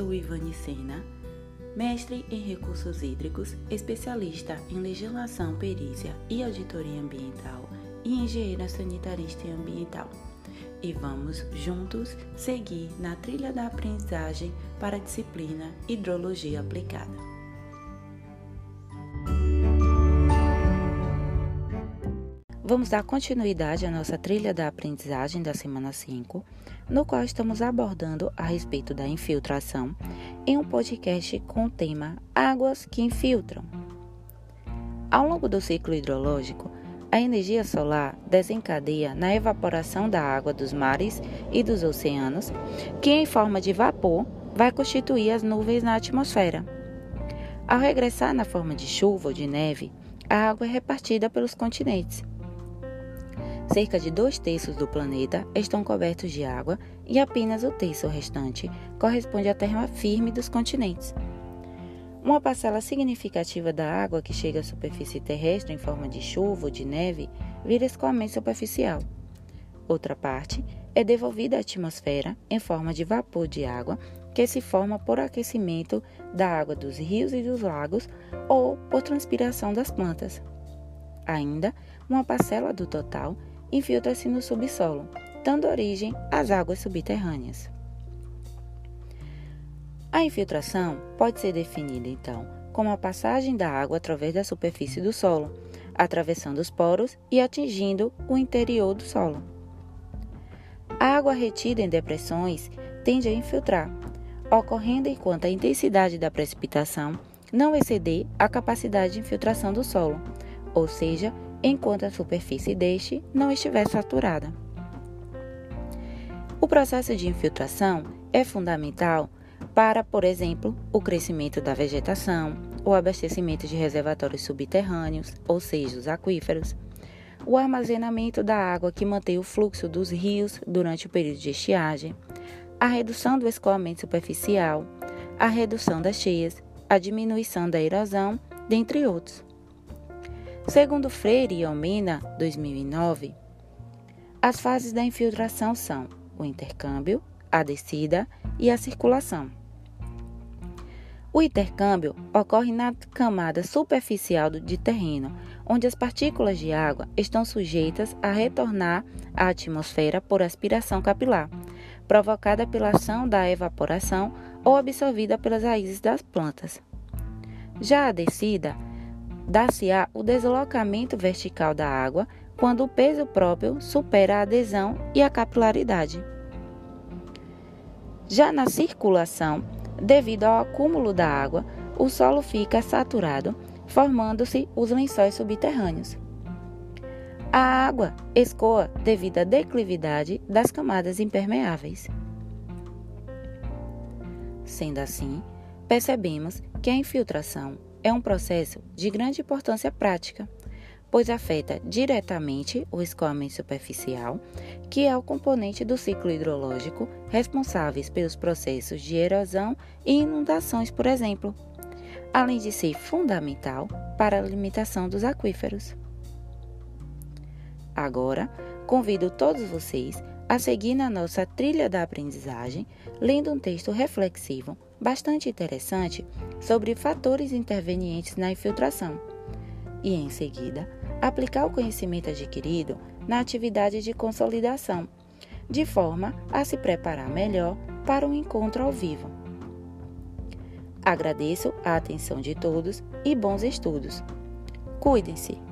sou Ivane Sena, mestre em recursos hídricos, especialista em legislação, perícia e auditoria ambiental e engenheira sanitarista e ambiental. E vamos juntos seguir na trilha da aprendizagem para a disciplina Hidrologia Aplicada. Vamos dar continuidade à nossa trilha da aprendizagem da semana 5, no qual estamos abordando a respeito da infiltração em um podcast com o tema Águas que infiltram. Ao longo do ciclo hidrológico, a energia solar desencadeia na evaporação da água dos mares e dos oceanos, que em forma de vapor vai constituir as nuvens na atmosfera. Ao regressar na forma de chuva ou de neve, a água é repartida pelos continentes. Cerca de dois terços do planeta estão cobertos de água e apenas o terço restante corresponde à terra firme dos continentes. Uma parcela significativa da água que chega à superfície terrestre em forma de chuva ou de neve vira escoamento superficial. Outra parte é devolvida à atmosfera em forma de vapor de água que se forma por aquecimento da água dos rios e dos lagos ou por transpiração das plantas. Ainda, uma parcela do total infiltra-se no subsolo, dando origem às águas subterrâneas. A infiltração pode ser definida, então, como a passagem da água através da superfície do solo, atravessando os poros e atingindo o interior do solo. A água retida em depressões tende a infiltrar, ocorrendo enquanto a intensidade da precipitação não exceder a capacidade de infiltração do solo, ou seja, enquanto a superfície deste não estiver saturada. O processo de infiltração é fundamental para, por exemplo, o crescimento da vegetação, o abastecimento de reservatórios subterrâneos, ou seja, os aquíferos, o armazenamento da água que mantém o fluxo dos rios durante o período de estiagem, a redução do escoamento superficial, a redução das cheias, a diminuição da erosão, dentre outros. Segundo Freire e Almena, 2009, as fases da infiltração são o intercâmbio, a descida e a circulação. O intercâmbio ocorre na camada superficial de terreno, onde as partículas de água estão sujeitas a retornar à atmosfera por aspiração capilar, provocada pela ação da evaporação ou absorvida pelas raízes das plantas. Já a descida dar-se-á o deslocamento vertical da água quando o peso próprio supera a adesão e a capilaridade. Já na circulação, devido ao acúmulo da água, o solo fica saturado, formando-se os lençóis subterrâneos. A água escoa devido à declividade das camadas impermeáveis. Sendo assim, percebemos que a infiltração é um processo de grande importância prática, pois afeta diretamente o escoamento superficial, que é o componente do ciclo hidrológico responsáveis pelos processos de erosão e inundações, por exemplo, além de ser fundamental para a limitação dos aquíferos. Agora, convido todos vocês a seguir na nossa trilha da aprendizagem, lendo um texto reflexivo bastante interessante sobre fatores intervenientes na infiltração e, em seguida, aplicar o conhecimento adquirido na atividade de consolidação, de forma a se preparar melhor para um encontro ao vivo. Agradeço a atenção de todos e bons estudos. Cuidem-se!